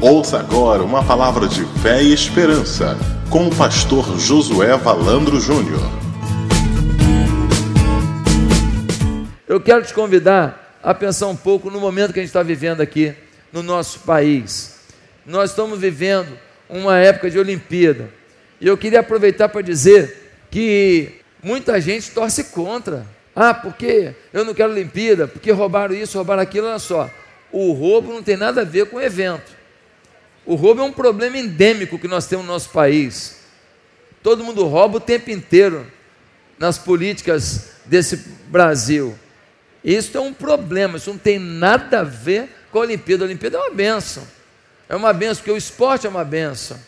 Ouça agora uma palavra de fé e esperança com o pastor Josué Valandro Júnior. Eu quero te convidar a pensar um pouco no momento que a gente está vivendo aqui no nosso país. Nós estamos vivendo uma época de Olimpíada. E eu queria aproveitar para dizer que muita gente torce contra. Ah, porque eu não quero Olimpíada, porque roubaram isso, roubaram aquilo, olha só. O roubo não tem nada a ver com o evento. O roubo é um problema endêmico que nós temos no nosso país. Todo mundo rouba o tempo inteiro nas políticas desse Brasil. Isso é um problema, isso não tem nada a ver com a Olimpíada. A Olimpíada é uma benção. É uma benção, porque o esporte é uma benção.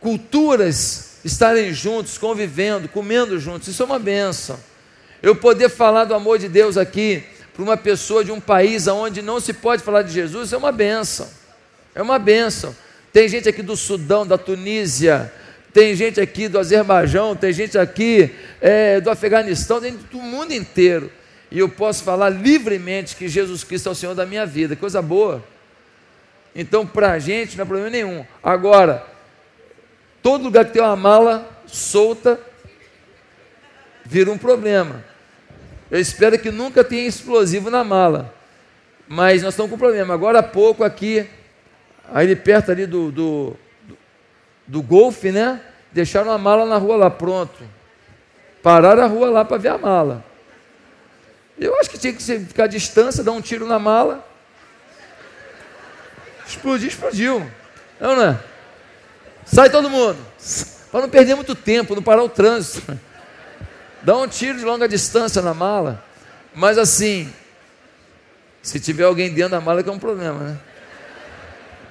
Culturas estarem juntos, convivendo, comendo juntos, isso é uma benção. Eu poder falar do amor de Deus aqui para uma pessoa de um país onde não se pode falar de Jesus é uma benção. É uma benção. Tem gente aqui do Sudão, da Tunísia, tem gente aqui do Azerbaijão, tem gente aqui é, do Afeganistão, tem do mundo inteiro. E eu posso falar livremente que Jesus Cristo é o Senhor da minha vida, coisa boa. Então, para a gente não é problema nenhum. Agora, todo lugar que tem uma mala solta vira um problema. Eu espero que nunca tenha explosivo na mala. Mas nós estamos com problema. Agora há pouco aqui, aí perto ali do, do, do, do golfe, né? Deixaram a mala na rua lá, pronto. Pararam a rua lá para ver a mala. Eu acho que tinha que ficar à distância, dar um tiro na mala. Explodiu, explodiu. Não, não é? Sai todo mundo. Para não perder muito tempo, não parar o trânsito. Dá um tiro de longa distância na mala. Mas assim, se tiver alguém dentro da mala, que é um problema, né?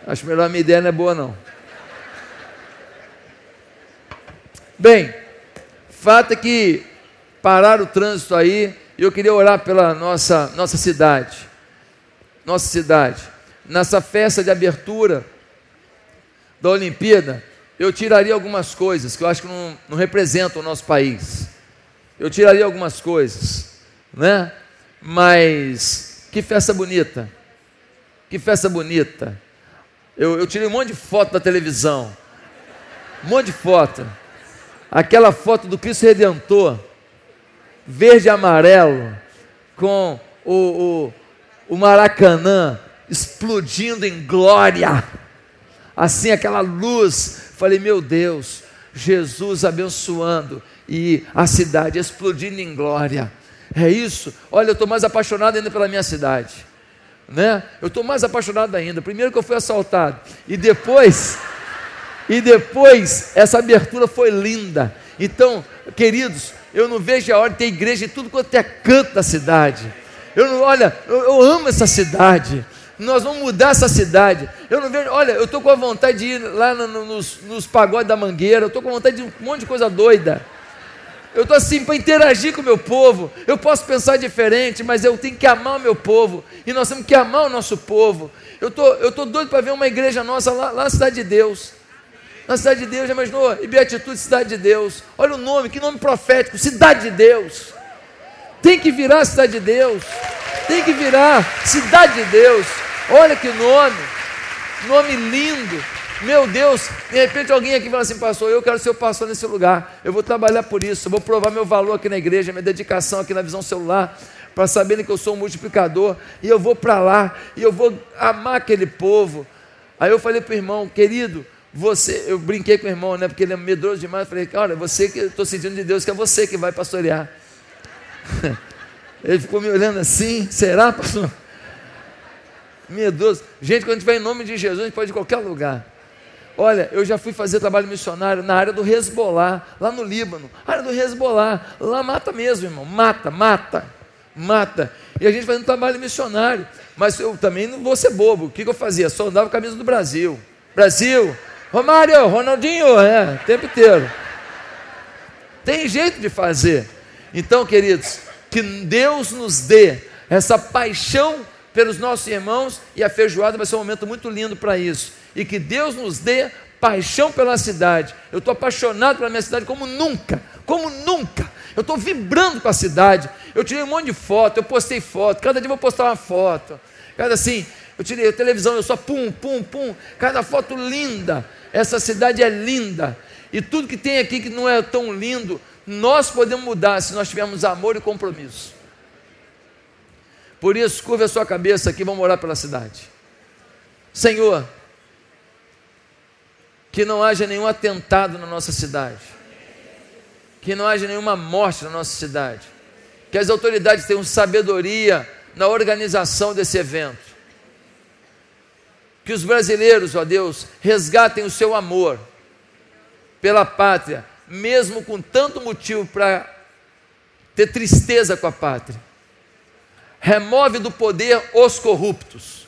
Acho melhor a minha ideia não é boa, não. Bem, fato é que parar o trânsito aí, e eu queria orar pela nossa, nossa cidade. Nossa cidade. Nessa festa de abertura da Olimpíada, eu tiraria algumas coisas que eu acho que não, não representam o nosso país eu tiraria algumas coisas, né? Mas que festa bonita, que festa bonita. Eu, eu tirei um monte de foto da televisão, um monte de foto. Aquela foto do Cristo Redentor, verde e amarelo, com o, o, o Maracanã explodindo em glória, assim aquela luz. Falei, meu Deus, Jesus abençoando e a cidade explodindo em glória. É isso. Olha, eu estou mais apaixonado ainda pela minha cidade. Né? Eu estou mais apaixonado ainda. Primeiro que eu fui assaltado. E depois, e depois, essa abertura foi linda. Então, queridos, eu não vejo a hora de ter igreja em tudo quanto é canto da cidade. Eu não, olha, eu, eu amo essa cidade nós vamos mudar essa cidade. Eu não vejo, olha, eu estou com a vontade de ir lá no, no, nos, nos pagodes da mangueira, eu estou com vontade de um monte de coisa doida. Eu estou assim para interagir com o meu povo. Eu posso pensar diferente, mas eu tenho que amar o meu povo. E nós temos que amar o nosso povo. Eu tô, estou tô doido para ver uma igreja nossa lá, lá na Cidade de Deus. Na Cidade de Deus, já imaginou? E Beatitude Cidade de Deus. Olha o nome, que nome profético. Cidade de Deus. Tem que virar Cidade de Deus. Tem que virar Cidade de Deus. Olha que nome. Nome lindo. Meu Deus, de repente alguém aqui fala assim, pastor, eu quero ser o pastor nesse lugar, eu vou trabalhar por isso, eu vou provar meu valor aqui na igreja, minha dedicação aqui na visão celular, para saberem que eu sou um multiplicador, e eu vou para lá, e eu vou amar aquele povo. Aí eu falei para o irmão, querido, você, eu brinquei com o irmão, né, porque ele é medroso demais, eu falei, olha, você que estou sentindo de Deus, que é você que vai pastorear. Ele ficou me olhando assim, será, pastor? Medroso. Gente, quando a gente vai em nome de Jesus, a gente pode ir em qualquer lugar. Olha, eu já fui fazer trabalho missionário na área do Hezbollah, lá no Líbano. área do Hezbollah, lá mata mesmo, irmão. Mata, mata, mata. E a gente fazendo trabalho missionário. Mas eu também não vou ser bobo. O que, que eu fazia? Só andava com a camisa do Brasil. Brasil, Romário, Ronaldinho, é, o tempo inteiro. Tem jeito de fazer. Então, queridos, que Deus nos dê essa paixão pelos nossos irmãos e a feijoada vai ser um momento muito lindo para isso e que Deus nos dê paixão pela cidade. Eu estou apaixonado pela minha cidade como nunca, como nunca. Eu estou vibrando com a cidade. Eu tirei um monte de foto, eu postei foto, cada dia vou postar uma foto. Cada assim, eu tirei a televisão, eu só pum, pum, pum, cada foto linda. Essa cidade é linda. E tudo que tem aqui que não é tão lindo, nós podemos mudar se nós tivermos amor e compromisso. Por isso, curva a sua cabeça aqui, vamos orar pela cidade. Senhor, que não haja nenhum atentado na nossa cidade, que não haja nenhuma morte na nossa cidade, que as autoridades tenham sabedoria na organização desse evento, que os brasileiros, ó Deus, resgatem o seu amor pela pátria, mesmo com tanto motivo para ter tristeza com a pátria. Remove do poder os corruptos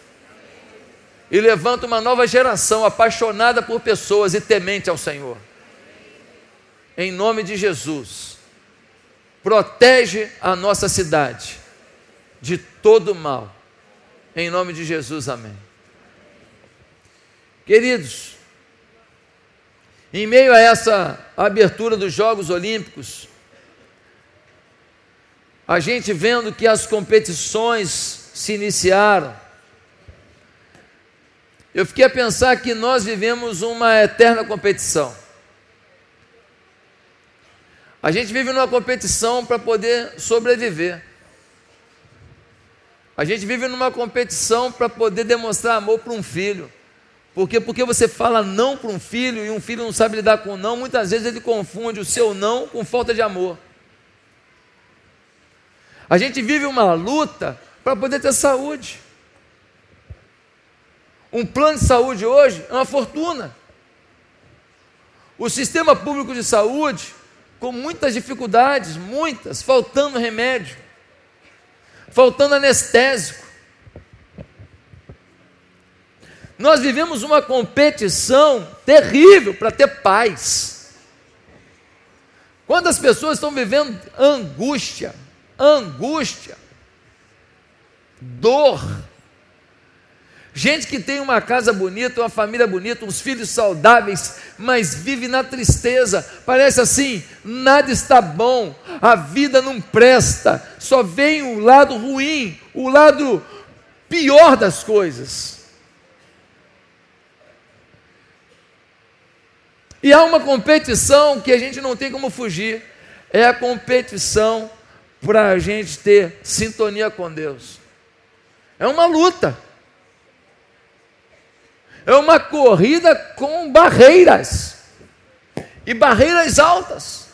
e levanta uma nova geração apaixonada por pessoas e temente ao Senhor. Em nome de Jesus, protege a nossa cidade de todo mal. Em nome de Jesus, amém. Queridos, em meio a essa abertura dos Jogos Olímpicos, a gente vendo que as competições se iniciaram, eu fiquei a pensar que nós vivemos uma eterna competição. A gente vive numa competição para poder sobreviver. A gente vive numa competição para poder demonstrar amor para um filho. Porque porque você fala não para um filho e um filho não sabe lidar com não, muitas vezes ele confunde o seu não com falta de amor. A gente vive uma luta para poder ter saúde. Um plano de saúde hoje é uma fortuna. O sistema público de saúde, com muitas dificuldades, muitas, faltando remédio, faltando anestésico. Nós vivemos uma competição terrível para ter paz. Quantas pessoas estão vivendo angústia, angústia, dor, Gente que tem uma casa bonita, uma família bonita, uns filhos saudáveis, mas vive na tristeza. Parece assim: nada está bom, a vida não presta, só vem o lado ruim, o lado pior das coisas. E há uma competição que a gente não tem como fugir, é a competição para a gente ter sintonia com Deus. É uma luta. É uma corrida com barreiras e barreiras altas.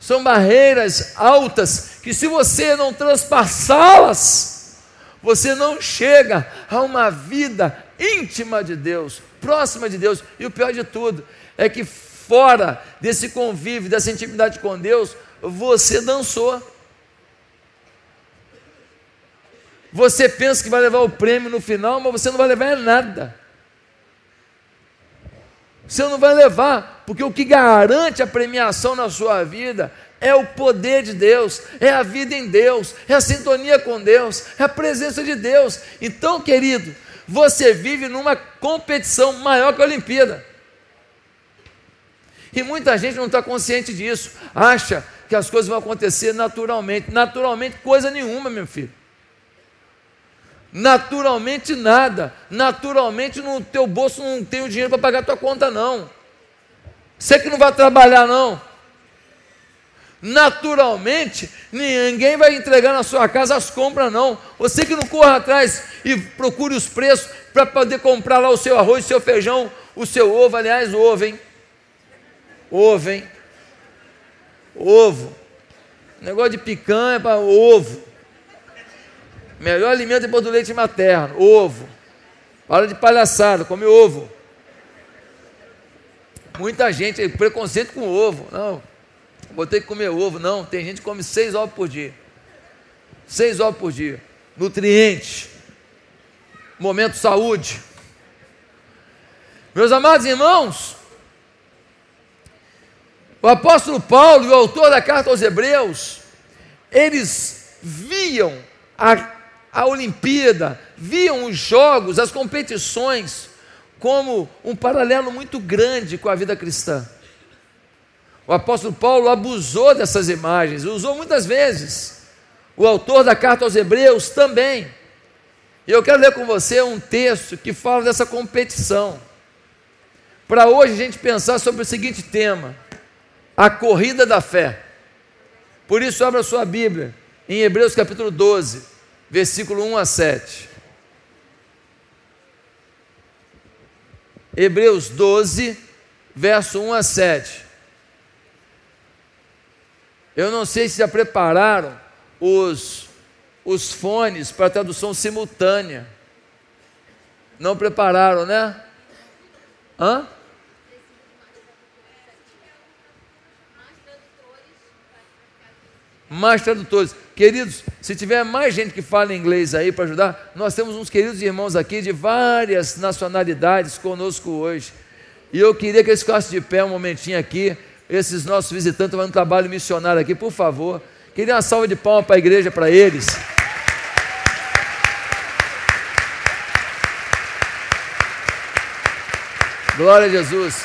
São barreiras altas que, se você não transpassá-las, você não chega a uma vida íntima de Deus, próxima de Deus. E o pior de tudo é que, fora desse convívio, dessa intimidade com Deus, você dançou. Você pensa que vai levar o prêmio no final, mas você não vai levar nada. Você não vai levar, porque o que garante a premiação na sua vida é o poder de Deus, é a vida em Deus, é a sintonia com Deus, é a presença de Deus. Então, querido, você vive numa competição maior que a Olimpíada. E muita gente não está consciente disso, acha que as coisas vão acontecer naturalmente. Naturalmente, coisa nenhuma, meu filho. Naturalmente nada. Naturalmente no teu bolso não tem o dinheiro para pagar a tua conta, não. Você que não vai trabalhar, não. Naturalmente, ninguém vai entregar na sua casa as compras, não. Você que não corra atrás e procure os preços para poder comprar lá o seu arroz, o seu feijão, o seu ovo. Aliás, ovo, hein? Ovo, hein? Ovo. Negócio de picanha para ovo. Melhor alimento depois do leite materno, ovo. Para de palhaçada, come ovo. Muita gente, preconceito com ovo. Não, vou ter que comer ovo. Não, tem gente que come seis ovos por dia. Seis ovos por dia. Nutrientes. Momento saúde. Meus amados irmãos, o apóstolo Paulo e o autor da carta aos Hebreus, eles viam a a Olimpíada, viam os jogos, as competições, como um paralelo muito grande com a vida cristã. O apóstolo Paulo abusou dessas imagens, usou muitas vezes, O autor da carta aos Hebreus também. E eu quero ler com você um texto que fala dessa competição. Para hoje a gente pensar sobre o seguinte tema: a corrida da fé. Por isso, abra sua Bíblia em Hebreus capítulo 12, versículo 1 a 7. Hebreus 12, verso 1 a 7. Eu não sei se já prepararam os, os fones para tradução simultânea. Não prepararam, né? Hã? Mais tradutores. Queridos, se tiver mais gente que fala inglês aí para ajudar, nós temos uns queridos irmãos aqui de várias nacionalidades conosco hoje. E eu queria que eles ficassem de pé um momentinho aqui esses nossos visitantes fazendo um trabalho missionário aqui, por favor. Queria uma salva de palmas para a igreja, para eles. Glória a Jesus.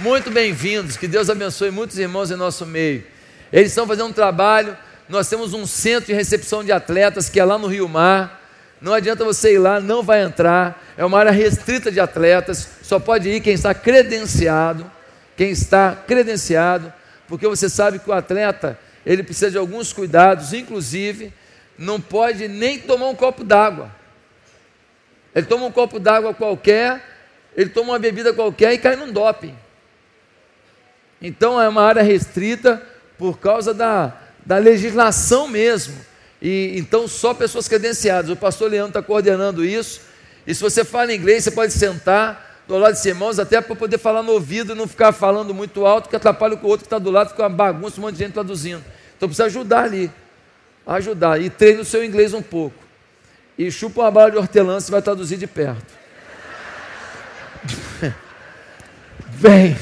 Muito bem-vindos. Que Deus abençoe muitos irmãos em nosso meio. Eles estão fazendo um trabalho. Nós temos um centro de recepção de atletas que é lá no Rio Mar. Não adianta você ir lá, não vai entrar. É uma área restrita de atletas. Só pode ir quem está credenciado quem está credenciado, porque você sabe que o atleta, ele precisa de alguns cuidados, inclusive, não pode nem tomar um copo d'água. Ele toma um copo d'água qualquer, ele toma uma bebida qualquer e cai num doping. Então é uma área restrita por causa da, da legislação mesmo. E então só pessoas credenciadas. O pastor Leandro está coordenando isso. E se você fala inglês, você pode sentar do lado de irmãos, até para poder falar no ouvido e não ficar falando muito alto, que atrapalha o outro que está do lado, fica uma bagunça, um monte de gente traduzindo. Então precisa ajudar ali. Ajudar. E treine o seu inglês um pouco. E chupa uma bala de hortelã, você vai traduzir de perto. Bem.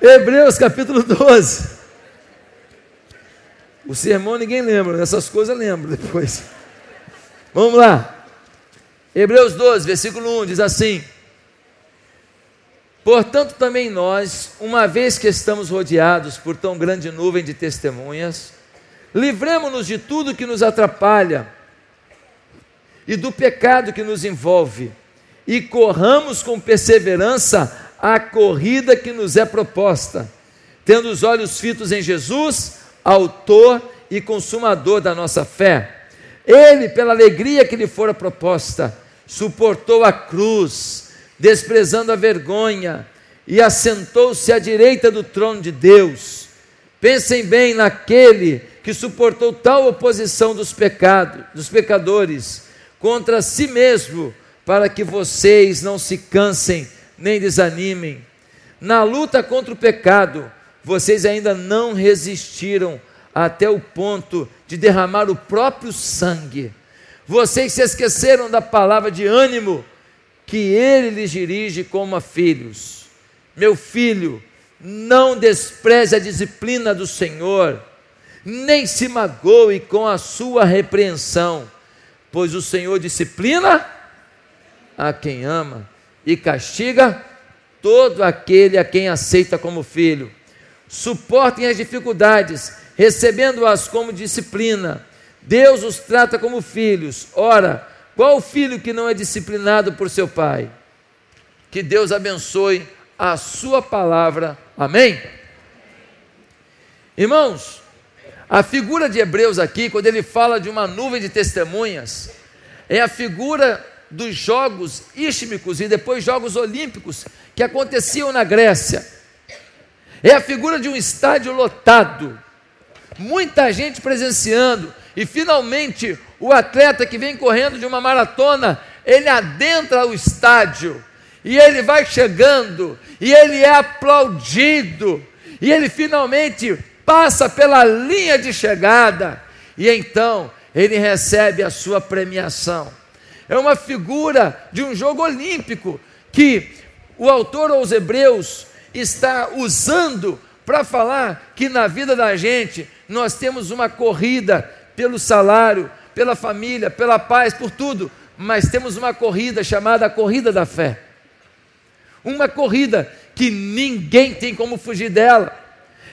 Hebreus capítulo 12. O sermão ninguém lembra, essas coisas lembro depois. Vamos lá. Hebreus 12, versículo 1 diz assim: Portanto, também nós, uma vez que estamos rodeados por tão grande nuvem de testemunhas, livremos-nos de tudo que nos atrapalha e do pecado que nos envolve, e corramos com perseverança a corrida que nos é proposta, tendo os olhos fitos em Jesus, Autor e Consumador da nossa fé ele, pela alegria que lhe fora proposta, suportou a cruz, desprezando a vergonha, e assentou-se à direita do trono de Deus. Pensem bem naquele que suportou tal oposição dos pecados, dos pecadores, contra si mesmo, para que vocês não se cansem nem desanimem. Na luta contra o pecado, vocês ainda não resistiram até o ponto de derramar o próprio sangue. Vocês se esqueceram da palavra de ânimo que ele lhes dirige como a filhos. Meu filho, não despreze a disciplina do Senhor, nem se magoe com a sua repreensão, pois o Senhor disciplina a quem ama e castiga todo aquele a quem aceita como filho. Suportem as dificuldades recebendo-as como disciplina. Deus os trata como filhos. Ora, qual filho que não é disciplinado por seu pai? Que Deus abençoe a sua palavra. Amém? Irmãos, a figura de Hebreus aqui, quando ele fala de uma nuvem de testemunhas, é a figura dos jogos istmicos e depois jogos olímpicos que aconteciam na Grécia. É a figura de um estádio lotado muita gente presenciando, e finalmente o atleta que vem correndo de uma maratona, ele adentra o estádio, e ele vai chegando, e ele é aplaudido, e ele finalmente passa pela linha de chegada, e então ele recebe a sua premiação. É uma figura de um jogo olímpico que o autor aos Hebreus está usando para falar que na vida da gente nós temos uma corrida pelo salário, pela família, pela paz, por tudo, mas temos uma corrida chamada a corrida da fé. Uma corrida que ninguém tem como fugir dela.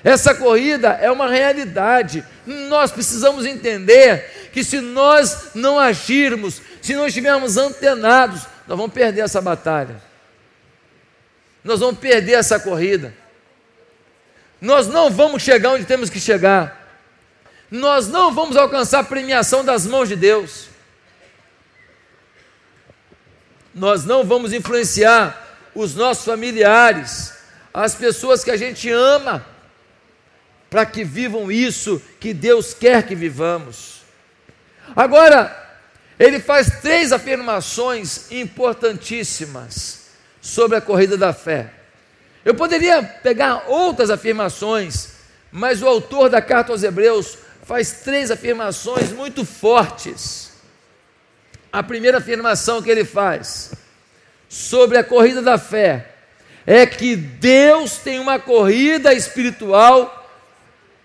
Essa corrida é uma realidade. Nós precisamos entender que se nós não agirmos, se não estivermos antenados, nós vamos perder essa batalha. Nós vamos perder essa corrida. Nós não vamos chegar onde temos que chegar. Nós não vamos alcançar a premiação das mãos de Deus. Nós não vamos influenciar os nossos familiares, as pessoas que a gente ama para que vivam isso que Deus quer que vivamos. Agora, ele faz três afirmações importantíssimas sobre a corrida da fé. Eu poderia pegar outras afirmações, mas o autor da carta aos Hebreus faz três afirmações muito fortes. A primeira afirmação que ele faz sobre a corrida da fé é que Deus tem uma corrida espiritual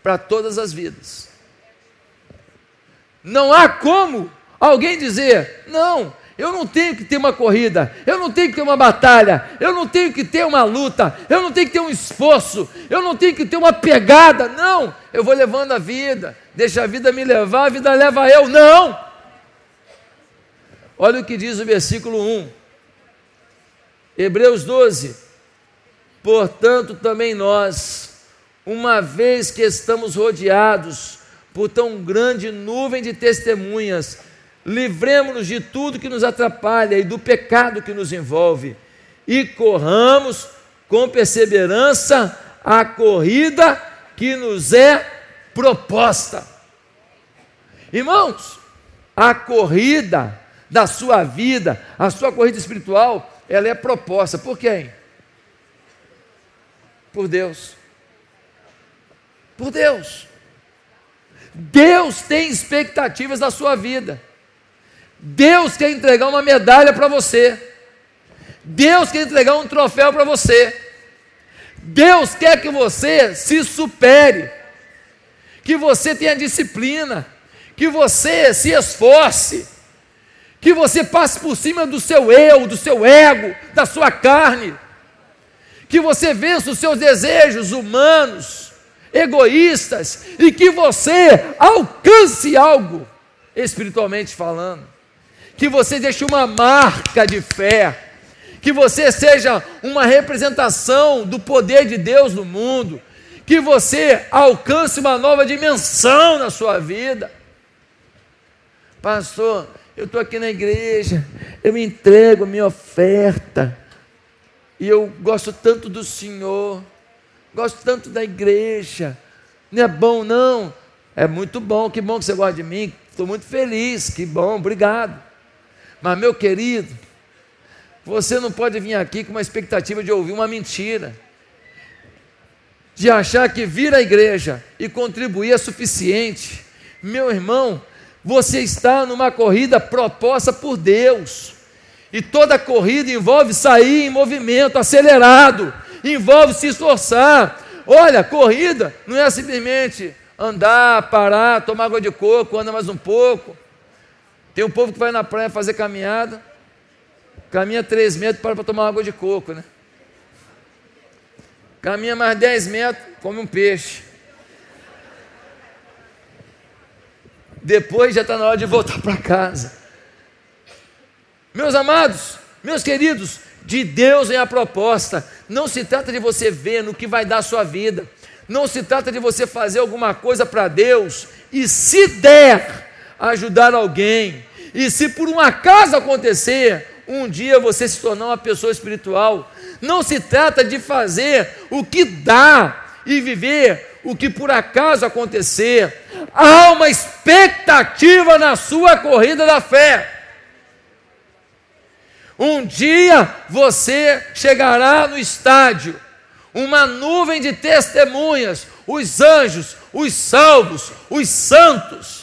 para todas as vidas. Não há como alguém dizer, não, eu não tenho que ter uma corrida, eu não tenho que ter uma batalha, eu não tenho que ter uma luta, eu não tenho que ter um esforço, eu não tenho que ter uma pegada, não, eu vou levando a vida, deixa a vida me levar, a vida leva eu, não. Olha o que diz o versículo 1, Hebreus 12: Portanto, também nós, uma vez que estamos rodeados por tão grande nuvem de testemunhas, livremos-nos de tudo que nos atrapalha e do pecado que nos envolve, e corramos com perseverança a corrida que nos é proposta. Irmãos, a corrida da sua vida, a sua corrida espiritual, ela é proposta por quem? Por Deus por Deus. Deus tem expectativas na sua vida. Deus quer entregar uma medalha para você. Deus quer entregar um troféu para você. Deus quer que você se supere, que você tenha disciplina, que você se esforce, que você passe por cima do seu eu, do seu ego, da sua carne, que você vença os seus desejos humanos, egoístas e que você alcance algo, espiritualmente falando, que você deixe uma marca de fé, que você seja uma representação do poder de Deus no mundo, que você alcance uma nova dimensão na sua vida. Pastor, eu estou aqui na igreja, eu entrego minha oferta, e eu gosto tanto do Senhor, gosto tanto da igreja. Não é bom, não. É muito bom, que bom que você gosta de mim. Estou muito feliz, que bom, obrigado. Mas, meu querido, você não pode vir aqui com uma expectativa de ouvir uma mentira, de achar que vir à igreja e contribuir é suficiente. Meu irmão, você está numa corrida proposta por Deus. E toda corrida envolve sair em movimento acelerado, envolve se esforçar. Olha, corrida não é simplesmente andar, parar, tomar água de coco, anda mais um pouco. Tem um povo que vai na praia fazer caminhada, caminha três metros para tomar água de coco, né? Caminha mais dez metros, come um peixe. Depois já está na hora de voltar para casa. Meus amados, meus queridos, de Deus é a proposta. Não se trata de você ver no que vai dar a sua vida. Não se trata de você fazer alguma coisa para Deus e, se der, ajudar alguém. E se por um acaso acontecer, um dia você se tornar uma pessoa espiritual. Não se trata de fazer o que dá e viver o que por acaso acontecer. Há uma expectativa na sua corrida da fé. Um dia você chegará no estádio, uma nuvem de testemunhas, os anjos, os salvos, os santos.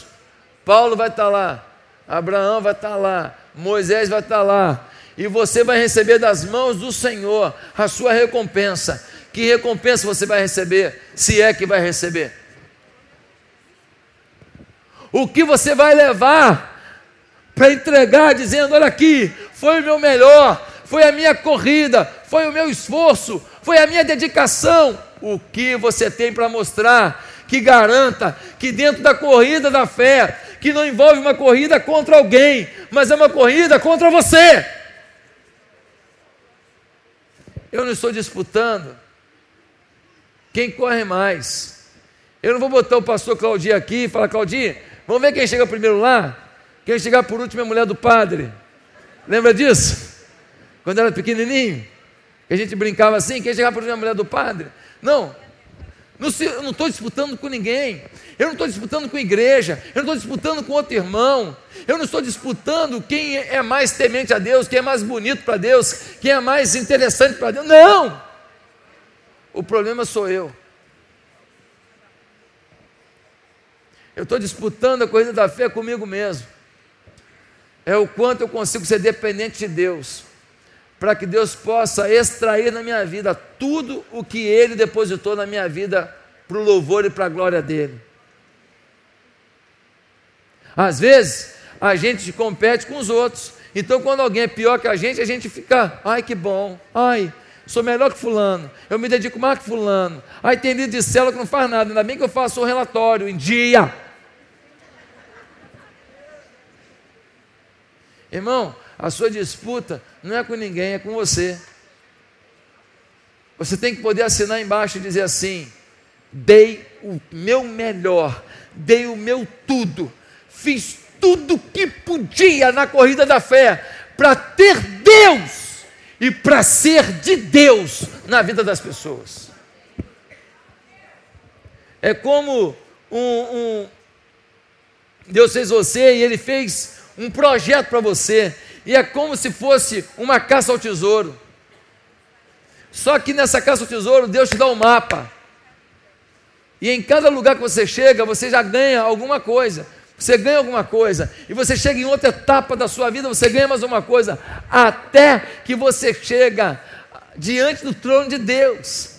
Paulo vai estar lá, Abraão vai estar lá, Moisés vai estar lá, e você vai receber das mãos do Senhor a sua recompensa. Que recompensa você vai receber, se é que vai receber? O que você vai levar para entregar, dizendo: Olha aqui, foi o meu melhor, foi a minha corrida, foi o meu esforço, foi a minha dedicação. o que você tem para mostrar que garanta que dentro da corrida da fé, que não envolve uma corrida contra alguém, mas é uma corrida contra você. Eu não estou disputando quem corre mais. Eu não vou botar o pastor Claudinho aqui e falar, Claudinho, vamos ver quem chega primeiro lá? Quem chegar por último é a mulher do padre. Lembra disso? Quando era pequenininho? Que a gente brincava assim, quem chegar por último é a mulher do padre. Não, eu não estou disputando com ninguém. Eu não estou disputando com a igreja. Eu não estou disputando com outro irmão. Eu não estou disputando quem é mais temente a Deus, quem é mais bonito para Deus, quem é mais interessante para Deus. Não! O problema sou eu. Eu estou disputando a corrida da fé comigo mesmo. É o quanto eu consigo ser dependente de Deus para que Deus possa extrair na minha vida tudo o que Ele depositou na minha vida para o louvor e para a glória dele. Às vezes, a gente compete com os outros. Então, quando alguém é pior que a gente, a gente fica, ai que bom, ai, sou melhor que fulano, eu me dedico mais que fulano. Ai, tem líder de célula que não faz nada, ainda bem que eu faço um relatório em dia. Irmão, a sua disputa não é com ninguém, é com você. Você tem que poder assinar embaixo e dizer assim: dei o meu melhor, dei o meu tudo, fiz tudo que podia na corrida da fé para ter Deus e para ser de Deus na vida das pessoas. É como um, um Deus fez você e Ele fez um projeto para você e é como se fosse uma caça ao tesouro. Só que nessa caça ao tesouro, Deus te dá um mapa. E em cada lugar que você chega, você já ganha alguma coisa. Você ganha alguma coisa. E você chega em outra etapa da sua vida, você ganha mais uma coisa. Até que você chega diante do trono de Deus.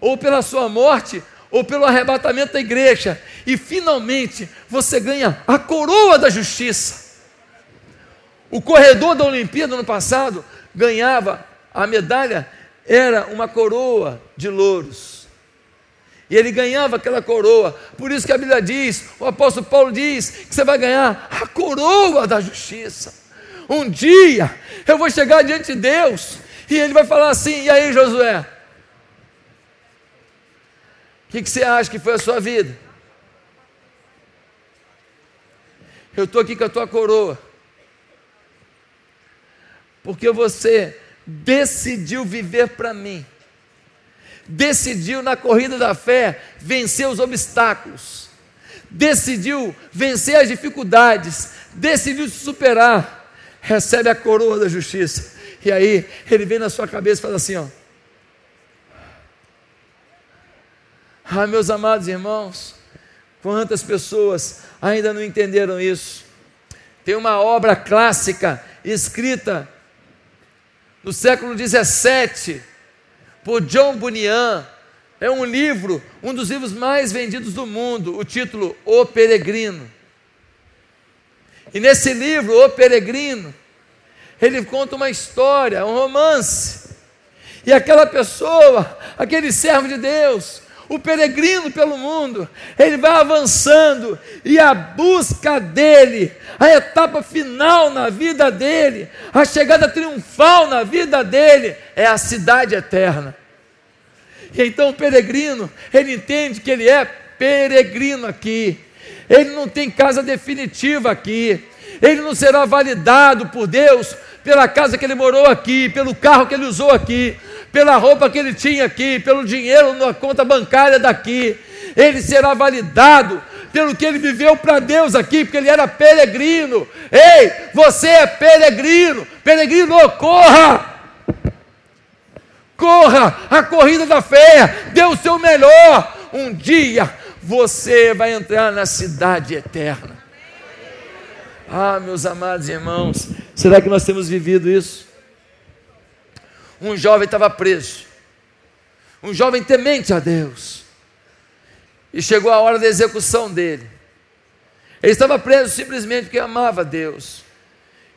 Ou pela sua morte, ou pelo arrebatamento da igreja. E finalmente você ganha a coroa da justiça. O corredor da Olimpíada no passado ganhava a medalha, era uma coroa de louros. E ele ganhava aquela coroa. Por isso que a Bíblia diz, o apóstolo Paulo diz, que você vai ganhar a coroa da justiça. Um dia eu vou chegar diante de Deus e ele vai falar assim: e aí, Josué? O que, que você acha que foi a sua vida? Eu estou aqui com a tua coroa porque você decidiu viver para mim, decidiu na corrida da fé vencer os obstáculos, decidiu vencer as dificuldades, decidiu se superar, recebe a coroa da justiça. E aí ele vem na sua cabeça e fala assim: ó. Ah, meus amados irmãos, quantas pessoas ainda não entenderam isso? Tem uma obra clássica escrita no século 17, por John Bunyan. É um livro, um dos livros mais vendidos do mundo, o título O Peregrino. E nesse livro, O Peregrino, ele conta uma história, um romance. E aquela pessoa, aquele servo de Deus, o peregrino pelo mundo, ele vai avançando e a busca dele, a etapa final na vida dele, a chegada triunfal na vida dele é a cidade eterna. E então o peregrino, ele entende que ele é peregrino aqui. Ele não tem casa definitiva aqui. Ele não será validado por Deus pela casa que ele morou aqui, pelo carro que ele usou aqui, pela roupa que ele tinha aqui, pelo dinheiro na conta bancária daqui. Ele será validado pelo que ele viveu para Deus aqui, porque ele era peregrino. Ei, você é peregrino, peregrino, corra! Corra a corrida da fé, dê o seu melhor. Um dia você vai entrar na cidade eterna. Ah, meus amados irmãos, será que nós temos vivido isso? Um jovem estava preso, um jovem temente a Deus, e chegou a hora da execução dele. Ele estava preso simplesmente porque amava Deus,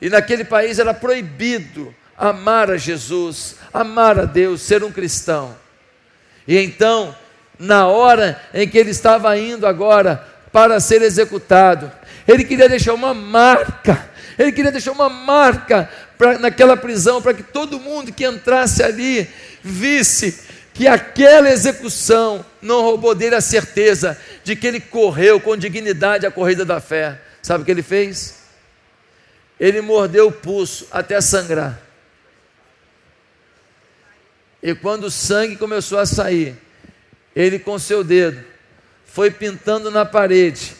e naquele país era proibido amar a Jesus, amar a Deus, ser um cristão. E então, na hora em que ele estava indo agora para ser executado, ele queria deixar uma marca, ele queria deixar uma marca pra, naquela prisão, para que todo mundo que entrasse ali visse que aquela execução não roubou dele a certeza de que ele correu com dignidade a corrida da fé. Sabe o que ele fez? Ele mordeu o pulso até sangrar. E quando o sangue começou a sair, ele com seu dedo foi pintando na parede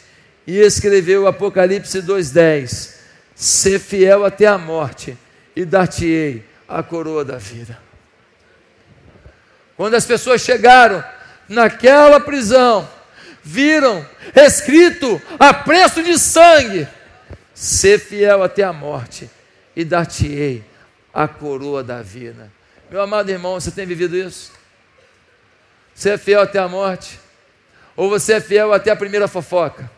e escreveu Apocalipse 2:10: Ser fiel até a morte e dar-te-ei a coroa da vida. Quando as pessoas chegaram naquela prisão, viram escrito a preço de sangue: ser fiel até a morte e dar-te-ei a coroa da vida. Meu amado irmão, você tem vivido isso? Você é fiel até a morte? Ou você é fiel até a primeira fofoca?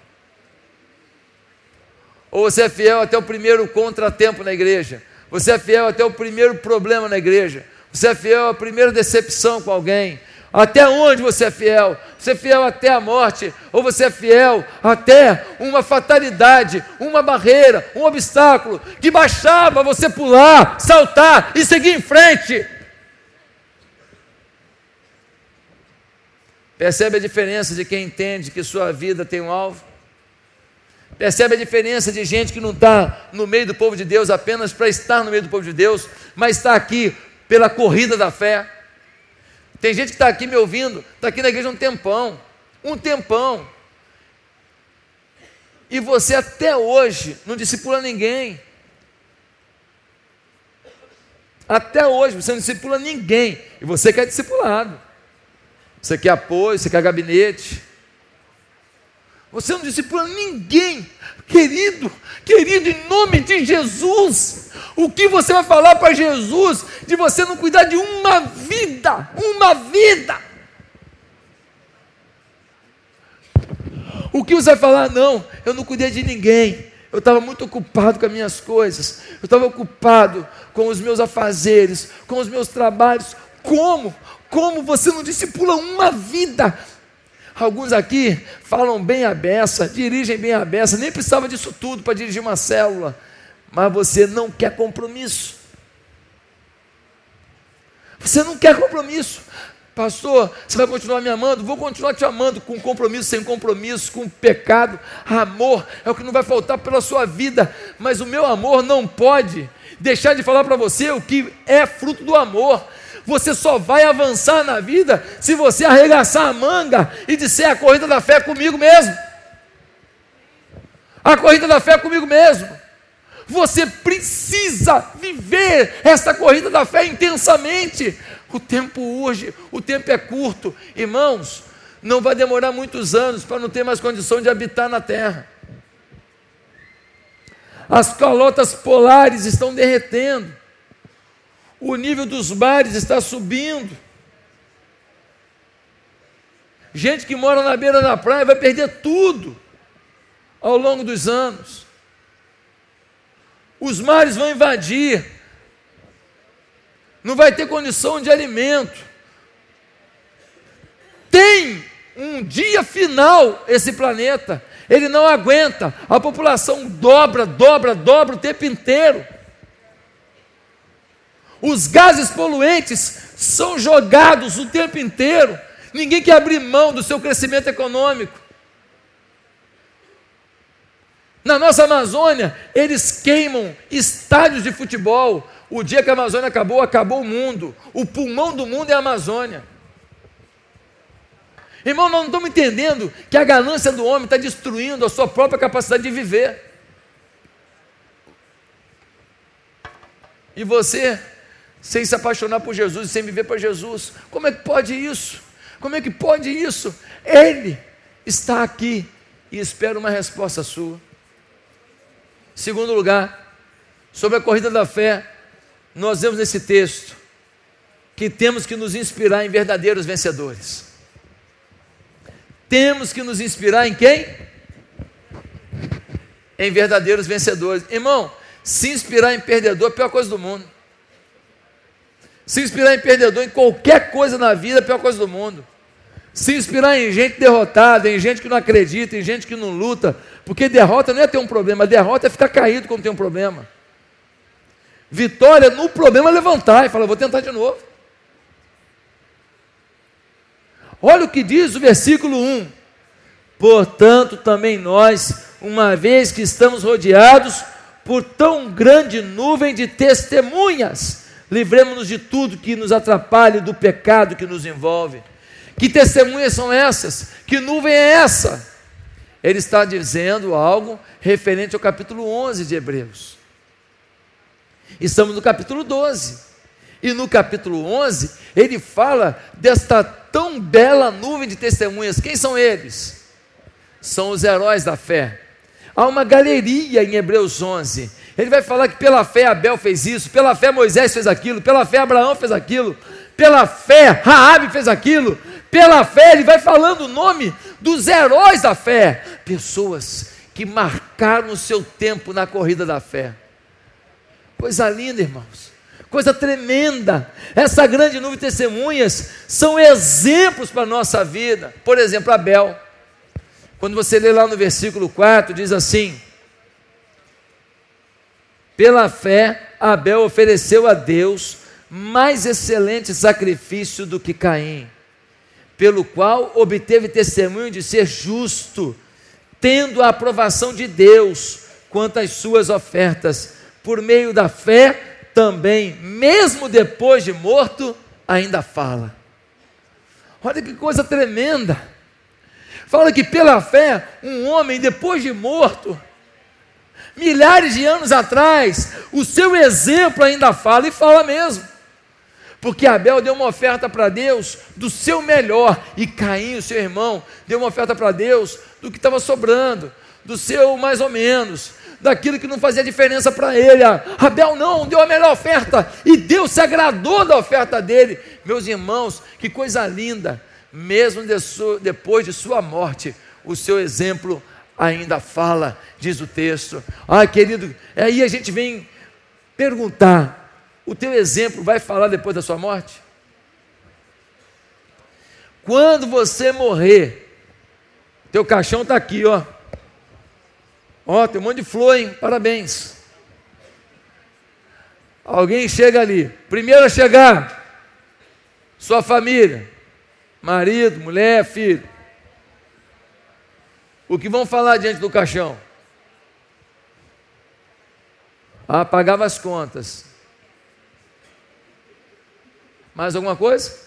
Ou você é fiel até o primeiro contratempo na igreja? Você é fiel até o primeiro problema na igreja? Você é fiel à primeira decepção com alguém? Até onde você é fiel? Você é fiel até a morte? Ou você é fiel até uma fatalidade, uma barreira, um obstáculo que baixava você pular, saltar e seguir em frente? Percebe a diferença de quem entende que sua vida tem um alvo? Percebe a diferença de gente que não está no meio do povo de Deus apenas para estar no meio do povo de Deus, mas está aqui pela corrida da fé. Tem gente que está aqui me ouvindo, está aqui na igreja um tempão, um tempão. E você até hoje não discipula ninguém. Até hoje você não discipula ninguém. E você quer discipulado. Você quer apoio, você quer gabinete. Você não discipula ninguém. Querido, querido, em nome de Jesus, o que você vai falar para Jesus de você não cuidar de uma vida? Uma vida. O que você vai falar? Não, eu não cuidei de ninguém. Eu estava muito ocupado com as minhas coisas. Eu estava ocupado com os meus afazeres, com os meus trabalhos. Como? Como você não discipula uma vida? Alguns aqui falam bem a beça, dirigem bem a beça, nem precisava disso tudo para dirigir uma célula, mas você não quer compromisso. Você não quer compromisso. Pastor, você vai continuar me amando? Vou continuar te amando com compromisso, sem compromisso, com pecado. Amor é o que não vai faltar pela sua vida, mas o meu amor não pode deixar de falar para você o que é fruto do amor. Você só vai avançar na vida se você arregaçar a manga e disser a corrida da fé comigo mesmo. A corrida da fé é comigo mesmo. Você precisa viver esta corrida da fé intensamente. O tempo urge, o tempo é curto. Irmãos, não vai demorar muitos anos para não ter mais condição de habitar na terra. As calotas polares estão derretendo o nível dos mares está subindo. Gente que mora na beira da praia vai perder tudo ao longo dos anos. Os mares vão invadir. Não vai ter condição de alimento. Tem um dia final esse planeta. Ele não aguenta. A população dobra, dobra, dobra o tempo inteiro. Os gases poluentes são jogados o tempo inteiro. Ninguém quer abrir mão do seu crescimento econômico. Na nossa Amazônia, eles queimam estádios de futebol. O dia que a Amazônia acabou, acabou o mundo. O pulmão do mundo é a Amazônia. Irmão, nós não estamos entendendo que a ganância do homem está destruindo a sua própria capacidade de viver. E você sem se apaixonar por Jesus e sem viver para Jesus. Como é que pode isso? Como é que pode isso? Ele está aqui e espera uma resposta sua. Segundo lugar, sobre a corrida da fé, nós vemos nesse texto que temos que nos inspirar em verdadeiros vencedores. Temos que nos inspirar em quem? Em verdadeiros vencedores. Irmão, se inspirar em perdedor é a pior coisa do mundo. Se inspirar em perdedor em qualquer coisa na vida, é a pior coisa do mundo. Se inspirar em gente derrotada, em gente que não acredita, em gente que não luta, porque derrota não é ter um problema, derrota é ficar caído quando tem um problema. Vitória no problema é levantar e falar, vou tentar de novo. Olha o que diz o versículo 1. Portanto, também nós, uma vez que estamos rodeados por tão grande nuvem de testemunhas, livremos-nos de tudo que nos atrapalhe do pecado que nos envolve. Que testemunhas são essas? Que nuvem é essa? Ele está dizendo algo referente ao capítulo 11 de Hebreus. Estamos no capítulo 12. E no capítulo 11, ele fala desta tão bela nuvem de testemunhas. Quem são eles? São os heróis da fé. Há uma galeria em Hebreus 11. Ele vai falar que pela fé Abel fez isso, pela fé Moisés fez aquilo, pela fé Abraão fez aquilo, pela fé Raabe fez aquilo, pela fé ele vai falando o nome dos heróis da fé, pessoas que marcaram o seu tempo na corrida da fé. Coisa linda, irmãos. Coisa tremenda. Essa grande nuvem de testemunhas são exemplos para a nossa vida. Por exemplo, Abel. Quando você lê lá no versículo 4, diz assim: Pela fé, Abel ofereceu a Deus mais excelente sacrifício do que Caim, pelo qual obteve testemunho de ser justo, tendo a aprovação de Deus quanto às suas ofertas por meio da fé, também, mesmo depois de morto, ainda fala. Olha que coisa tremenda. Fala que pela fé, um homem, depois de morto, milhares de anos atrás, o seu exemplo ainda fala e fala mesmo. Porque Abel deu uma oferta para Deus do seu melhor, e Caim, o seu irmão, deu uma oferta para Deus do que estava sobrando, do seu mais ou menos daquilo que não fazia diferença para ele. Abel não, deu a melhor oferta e Deus se agradou da oferta dele. Meus irmãos, que coisa linda, mesmo de sua, depois de sua morte, o seu exemplo ainda fala, diz o texto. Ah, querido, aí a gente vem perguntar: o teu exemplo vai falar depois da sua morte? Quando você morrer, teu caixão está aqui, ó. Ó, tem um monte de flor, hein? Parabéns. Alguém chega ali. Primeiro a chegar, sua família, marido, mulher, filho. O que vão falar diante do caixão? Ah, pagava as contas. Mais alguma coisa?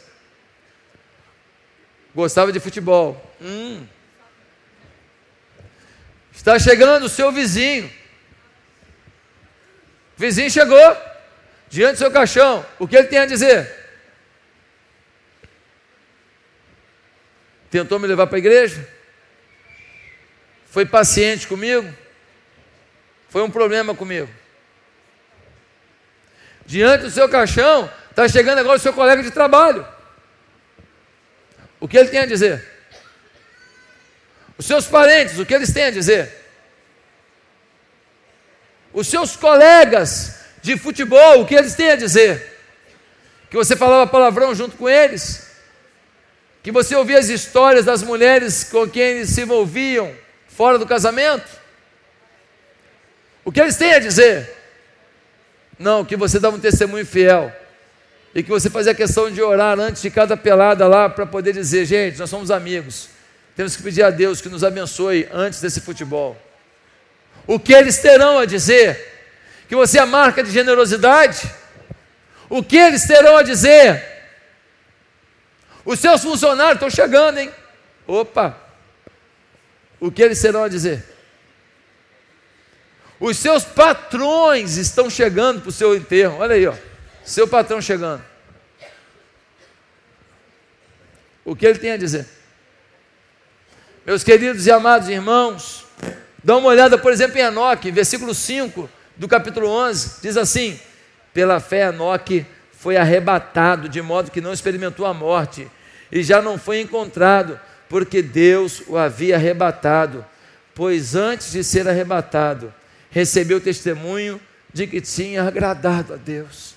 Gostava de futebol. Hum. Está chegando o seu vizinho. O vizinho chegou diante do seu caixão. O que ele tem a dizer? Tentou me levar para a igreja? Foi paciente comigo? Foi um problema comigo? Diante do seu caixão, está chegando agora o seu colega de trabalho. O que ele tem a dizer? Os seus parentes, o que eles têm a dizer? Os seus colegas de futebol, o que eles têm a dizer? Que você falava palavrão junto com eles? Que você ouvia as histórias das mulheres com quem eles se envolviam fora do casamento? O que eles têm a dizer? Não, que você dava um testemunho fiel. E que você fazia questão de orar antes de cada pelada lá para poder dizer, gente, nós somos amigos. Temos que pedir a Deus que nos abençoe antes desse futebol. O que eles terão a dizer? Que você é marca de generosidade? O que eles terão a dizer? Os seus funcionários estão chegando, hein? Opa! O que eles terão a dizer? Os seus patrões estão chegando para o seu enterro. Olha aí, ó. Seu patrão chegando. O que ele tem a dizer? Meus queridos e amados irmãos, dá uma olhada, por exemplo, em Enoque, versículo 5 do capítulo 11, diz assim: Pela fé, Enoque foi arrebatado, de modo que não experimentou a morte, e já não foi encontrado, porque Deus o havia arrebatado, pois antes de ser arrebatado, recebeu testemunho de que tinha agradado a Deus.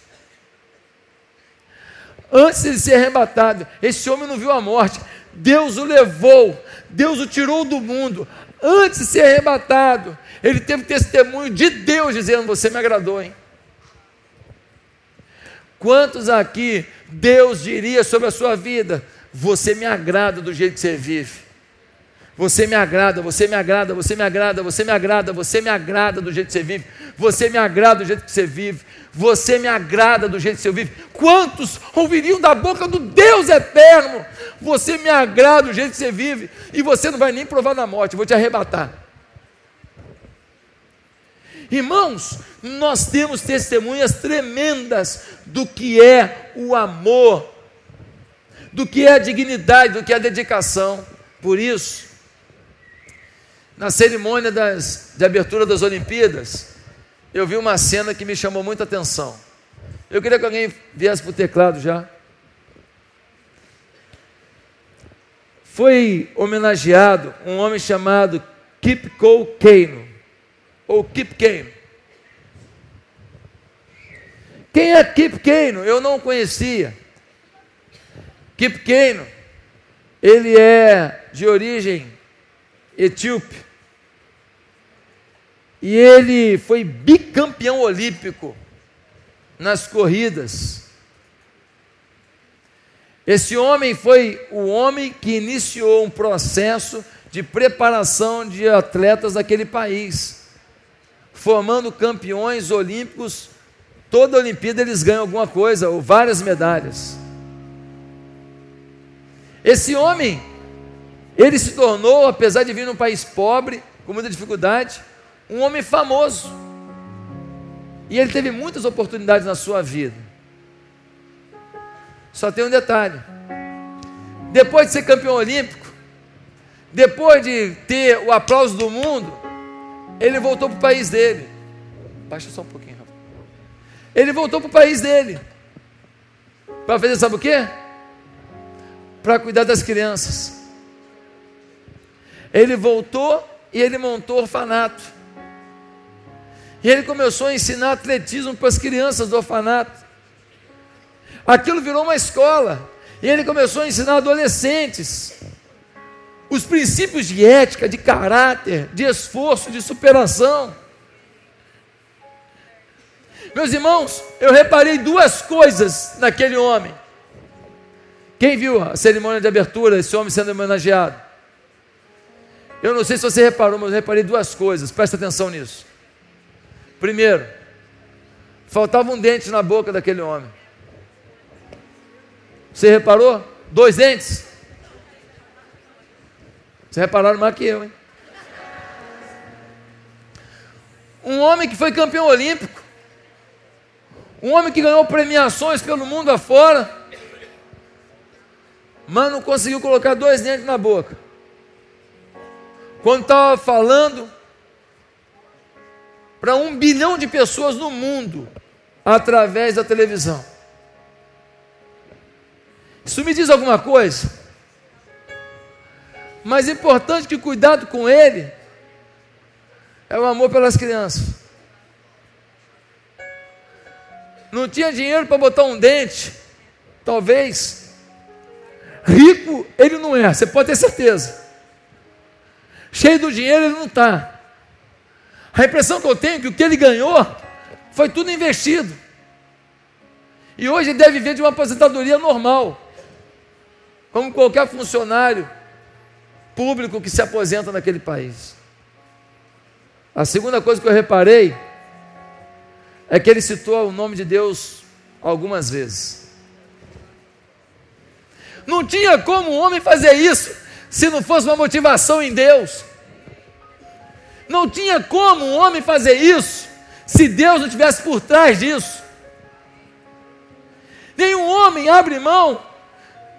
antes de ser arrebatado. Esse homem não viu a morte. Deus o levou, Deus o tirou do mundo. Antes de ser arrebatado, ele teve testemunho de Deus dizendo: Você me agradou, hein? Quantos aqui Deus diria sobre a sua vida: Você me agrada do jeito que você vive? Você me agrada, você me agrada, você me agrada, você me agrada, você me agrada do jeito que você vive. Você me agrada do jeito que você vive. Você me agrada do jeito que você vive. Quantos ouviriam da boca do Deus eterno? Você me agrada do jeito que você vive. E você não vai nem provar na morte, eu vou te arrebatar. Irmãos, nós temos testemunhas tremendas do que é o amor, do que é a dignidade, do que é a dedicação. Por isso, na cerimônia das, de abertura das Olimpíadas, eu vi uma cena que me chamou muita atenção. Eu queria que alguém viesse para o teclado já. Foi homenageado um homem chamado Kip Cole Kano, ou Kip Kano. Quem é Kip Kano? Eu não conhecia. Kip Kano, ele é de origem etíope. E ele foi bicampeão olímpico nas corridas. Esse homem foi o homem que iniciou um processo de preparação de atletas daquele país, formando campeões olímpicos. Toda Olimpíada eles ganham alguma coisa, ou várias medalhas. Esse homem, ele se tornou, apesar de vir num país pobre, com muita dificuldade, um homem famoso. E ele teve muitas oportunidades na sua vida. Só tem um detalhe: depois de ser campeão olímpico, depois de ter o aplauso do mundo, ele voltou para o país dele. Baixa só um pouquinho. Ele voltou para o país dele. Para fazer sabe o quê? Para cuidar das crianças. Ele voltou e ele montou orfanato. E ele começou a ensinar atletismo para as crianças do orfanato. Aquilo virou uma escola. E ele começou a ensinar adolescentes os princípios de ética, de caráter, de esforço, de superação. Meus irmãos, eu reparei duas coisas naquele homem. Quem viu a cerimônia de abertura, esse homem sendo homenageado? Eu não sei se você reparou, mas eu reparei duas coisas, presta atenção nisso. Primeiro, faltava um dente na boca daquele homem. Você reparou? Dois dentes. Vocês repararam mais que eu, hein? Um homem que foi campeão olímpico. Um homem que ganhou premiações pelo mundo afora. Mas não conseguiu colocar dois dentes na boca. Quando estava falando, para um bilhão de pessoas no mundo através da televisão. Isso me diz alguma coisa? Mais importante que cuidado com ele é o amor pelas crianças. Não tinha dinheiro para botar um dente, talvez. Rico ele não é, você pode ter certeza. Cheio do dinheiro ele não está. A impressão que eu tenho é que o que ele ganhou foi tudo investido. E hoje ele deve viver de uma aposentadoria normal, como qualquer funcionário público que se aposenta naquele país. A segunda coisa que eu reparei é que ele citou o nome de Deus algumas vezes. Não tinha como um homem fazer isso se não fosse uma motivação em Deus. Não tinha como um homem fazer isso se Deus não tivesse por trás disso. Nenhum homem abre mão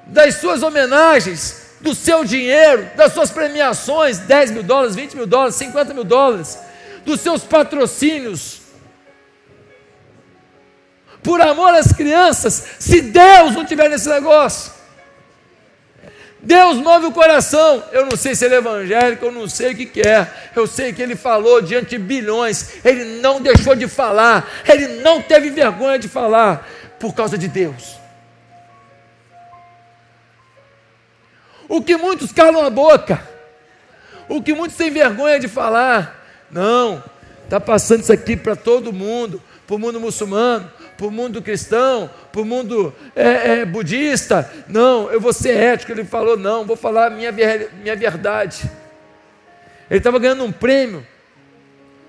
das suas homenagens, do seu dinheiro, das suas premiações, 10 mil dólares, 20 mil dólares, 50 mil dólares, dos seus patrocínios, por amor às crianças, se Deus não tiver nesse negócio. Deus move o coração. Eu não sei se ele é evangélico, eu não sei o que, quer. é. Eu sei que ele falou diante de bilhões. Ele não deixou de falar. Ele não teve vergonha de falar por causa de Deus. O que muitos calam a boca. O que muitos têm vergonha de falar. Não, está passando isso aqui para todo mundo, para o mundo muçulmano, para o mundo cristão, para o mundo é, é, budista. Não, eu vou ser ético. Ele falou: não, vou falar a minha, minha verdade. Ele estava ganhando um prêmio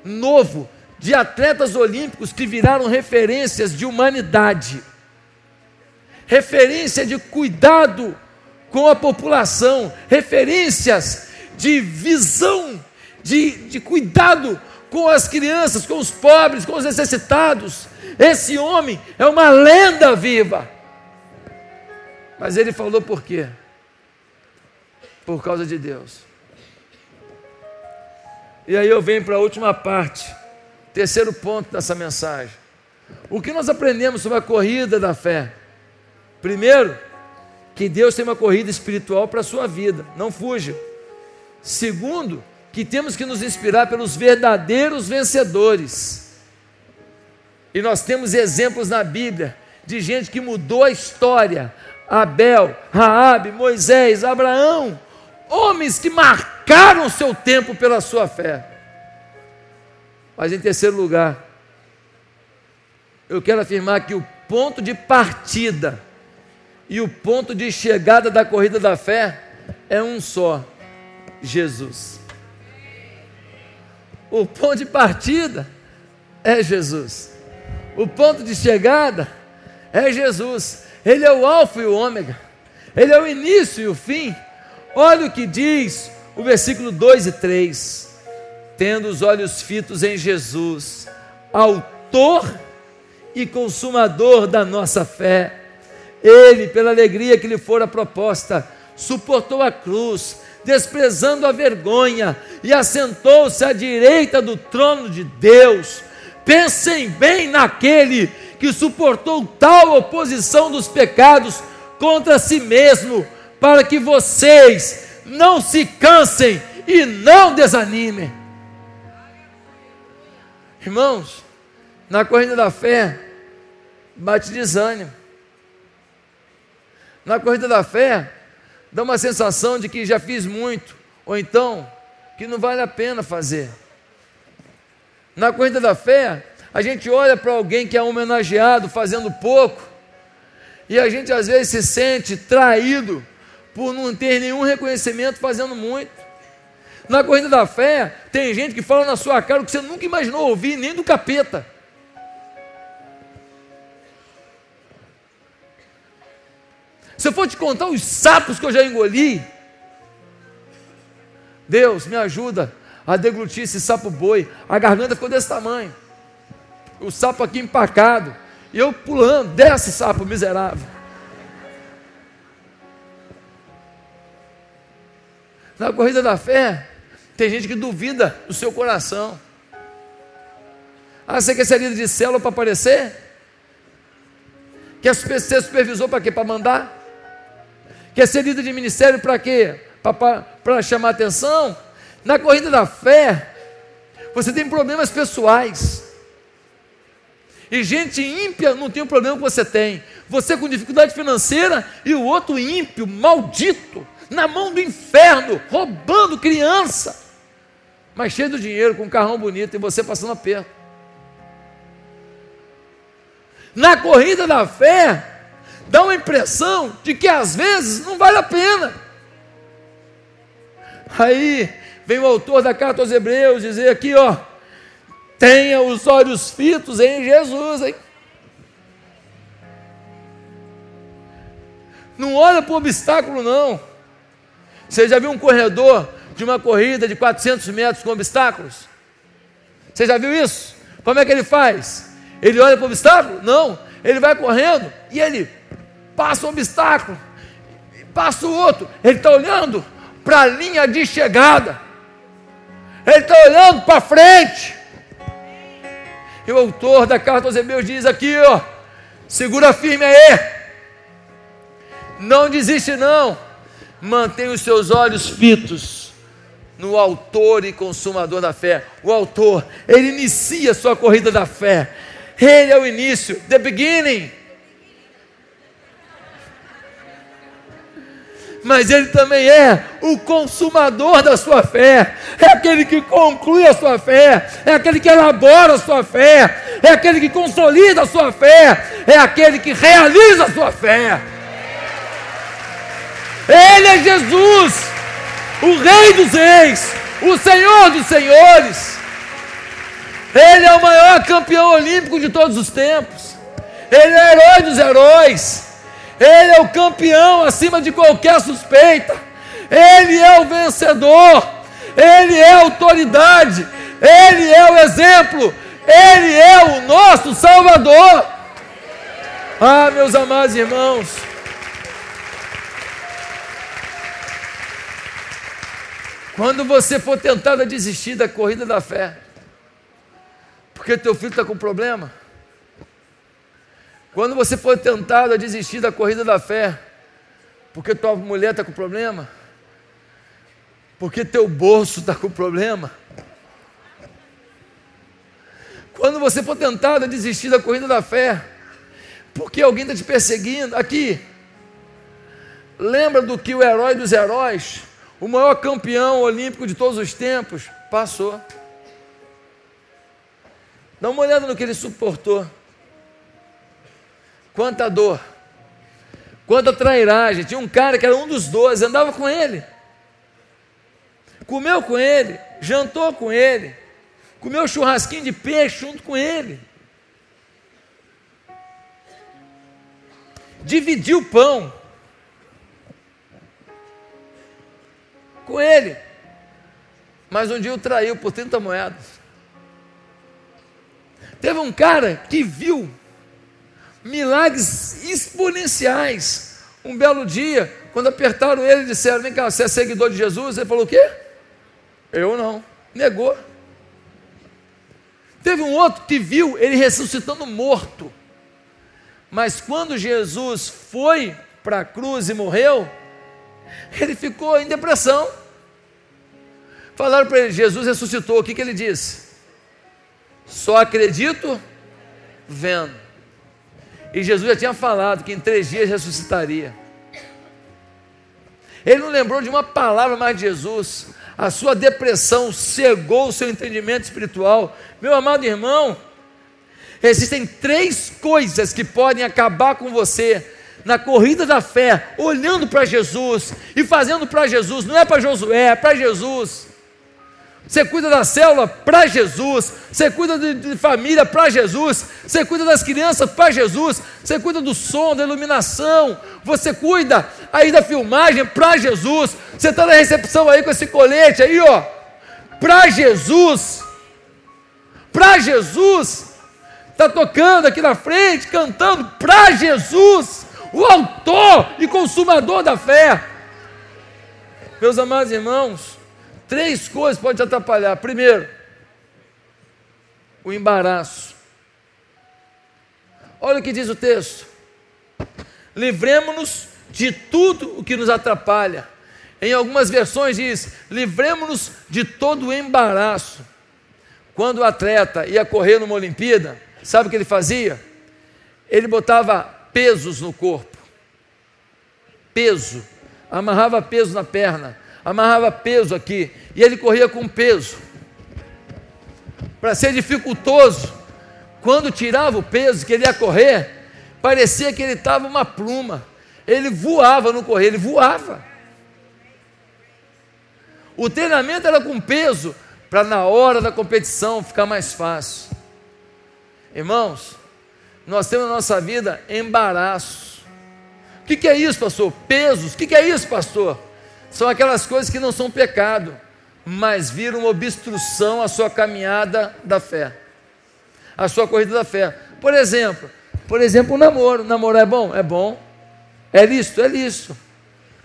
novo de atletas olímpicos que viraram referências de humanidade, referência de cuidado com a população, referências de visão, de, de cuidado com as crianças, com os pobres, com os necessitados. Esse homem é uma lenda viva. Mas ele falou por quê? Por causa de Deus. E aí eu venho para a última parte, terceiro ponto dessa mensagem. O que nós aprendemos sobre a corrida da fé? Primeiro, que Deus tem uma corrida espiritual para a sua vida, não fuja. Segundo, que temos que nos inspirar pelos verdadeiros vencedores. E nós temos exemplos na Bíblia de gente que mudou a história. Abel, Raabe, Moisés, Abraão, homens que marcaram seu tempo pela sua fé. Mas em terceiro lugar, eu quero afirmar que o ponto de partida e o ponto de chegada da corrida da fé é um só: Jesus. O ponto de partida é Jesus. O ponto de chegada é Jesus. Ele é o Alfa e o Ômega. Ele é o início e o fim. Olha o que diz o versículo 2 e 3: Tendo os olhos fitos em Jesus, Autor e Consumador da nossa fé, Ele, pela alegria que lhe fora proposta, suportou a cruz, desprezando a vergonha, e assentou-se à direita do trono de Deus. Pensem bem naquele que suportou tal oposição dos pecados contra si mesmo para que vocês não se cansem e não desanimem. Irmãos, na corrida da fé, bate desânimo. Na corrida da fé, dá uma sensação de que já fiz muito, ou então que não vale a pena fazer. Na corrida da fé, a gente olha para alguém que é homenageado fazendo pouco, e a gente às vezes se sente traído por não ter nenhum reconhecimento fazendo muito. Na corrida da fé, tem gente que fala na sua cara o que você nunca imaginou ouvir, nem do capeta. Se eu for te contar os sapos que eu já engoli, Deus me ajuda a deglutir esse sapo boi. A garganta ficou desse tamanho. O sapo aqui empacado. E eu pulando, desce sapo miserável. Na corrida da fé, tem gente que duvida do seu coração. Ah, você quer ser líder de célula para aparecer? Quer ser supervisor para quê? Para mandar? Quer ser líder de ministério para quê? Para chamar atenção? Na corrida da fé, você tem problemas pessoais. E gente ímpia não tem o problema que você tem. Você com dificuldade financeira e o outro ímpio, maldito, na mão do inferno, roubando criança, mas cheio de dinheiro, com um carrão bonito e você passando aperto. Na corrida da fé, dá uma impressão de que às vezes não vale a pena. Aí vem o autor da carta aos Hebreus dizer aqui, ó, tenha os olhos fitos em Jesus, hein? Não olha para o obstáculo, não. Você já viu um corredor de uma corrida de 400 metros com obstáculos? Você já viu isso? Como é que ele faz? Ele olha para o obstáculo? Não. Ele vai correndo e ele passa um obstáculo, passa o outro. Ele está olhando para a linha de chegada. Ele está olhando para frente. E o autor da carta aos Hebreus diz aqui, ó, segura firme aí. Não desiste não mantenha os seus olhos fitos no autor e consumador da fé. O autor, ele inicia sua corrida da fé. Ele é o início, the beginning. Mas Ele também é o consumador da sua fé, é aquele que conclui a sua fé, é aquele que elabora a sua fé, é aquele que consolida a sua fé, é aquele que realiza a sua fé. Ele é Jesus, o Rei dos Reis, o Senhor dos Senhores. Ele é o maior campeão olímpico de todos os tempos. Ele é o herói dos heróis. Ele é o campeão acima de qualquer suspeita. Ele é o vencedor. Ele é a autoridade. Ele é o exemplo. Ele é o nosso Salvador. Ah, meus amados irmãos. Quando você for tentado a desistir da corrida da fé, porque teu filho está com problema, quando você for tentado a desistir da corrida da fé, porque tua mulher está com problema, porque teu bolso está com problema, quando você for tentado a desistir da corrida da fé, porque alguém está te perseguindo, aqui, lembra do que o herói dos heróis, o maior campeão olímpico de todos os tempos, passou. Dá uma olhada no que ele suportou. Quanta dor, quanta trairagem. Tinha um cara que era um dos doze, andava com ele, comeu com ele, jantou com ele, comeu churrasquinho de peixe junto com ele, dividiu o pão com ele, mas um dia o traiu por 30 moedas. Teve um cara que viu milagres exponenciais. Um belo dia, quando apertaram ele, disseram: Vem cá, você é seguidor de Jesus? Ele falou: O quê? Eu não. Negou. Teve um outro que viu ele ressuscitando morto. Mas quando Jesus foi para a cruz e morreu, ele ficou em depressão. Falaram para ele: Jesus ressuscitou. O que, que ele disse? Só acredito vendo. E Jesus já tinha falado que em três dias ressuscitaria. Ele não lembrou de uma palavra mais de Jesus. A sua depressão cegou o seu entendimento espiritual. Meu amado irmão, existem três coisas que podem acabar com você na corrida da fé, olhando para Jesus e fazendo para Jesus, não é para Josué, é para Jesus. Você cuida da célula para Jesus, você cuida de, de família para Jesus, você cuida das crianças para Jesus, você cuida do som, da iluminação, você cuida aí da filmagem para Jesus, você está na recepção aí com esse colete aí, ó, para Jesus, para Jesus, está tocando aqui na frente, cantando para Jesus, o autor e consumador da fé. Meus amados irmãos, Três coisas podem te atrapalhar. Primeiro, o embaraço. Olha o que diz o texto. Livremos-nos de tudo o que nos atrapalha. Em algumas versões diz: livremos-nos de todo o embaraço. Quando o atleta ia correr numa Olimpíada, sabe o que ele fazia? Ele botava pesos no corpo. Peso. Amarrava peso na perna amarrava peso aqui, e ele corria com peso. Para ser dificultoso, quando tirava o peso que ele ia correr, parecia que ele estava uma pluma. Ele voava no correr, ele voava. O treinamento era com peso, para na hora da competição ficar mais fácil. Irmãos, nós temos na nossa vida embaraços. O que, que é isso, pastor? Pesos. O que, que é isso, pastor? são aquelas coisas que não são pecado, mas viram uma obstrução à sua caminhada da fé, à sua corrida da fé. Por exemplo, por exemplo, o namoro. Namoro é bom? É bom. É lícito? É lícito.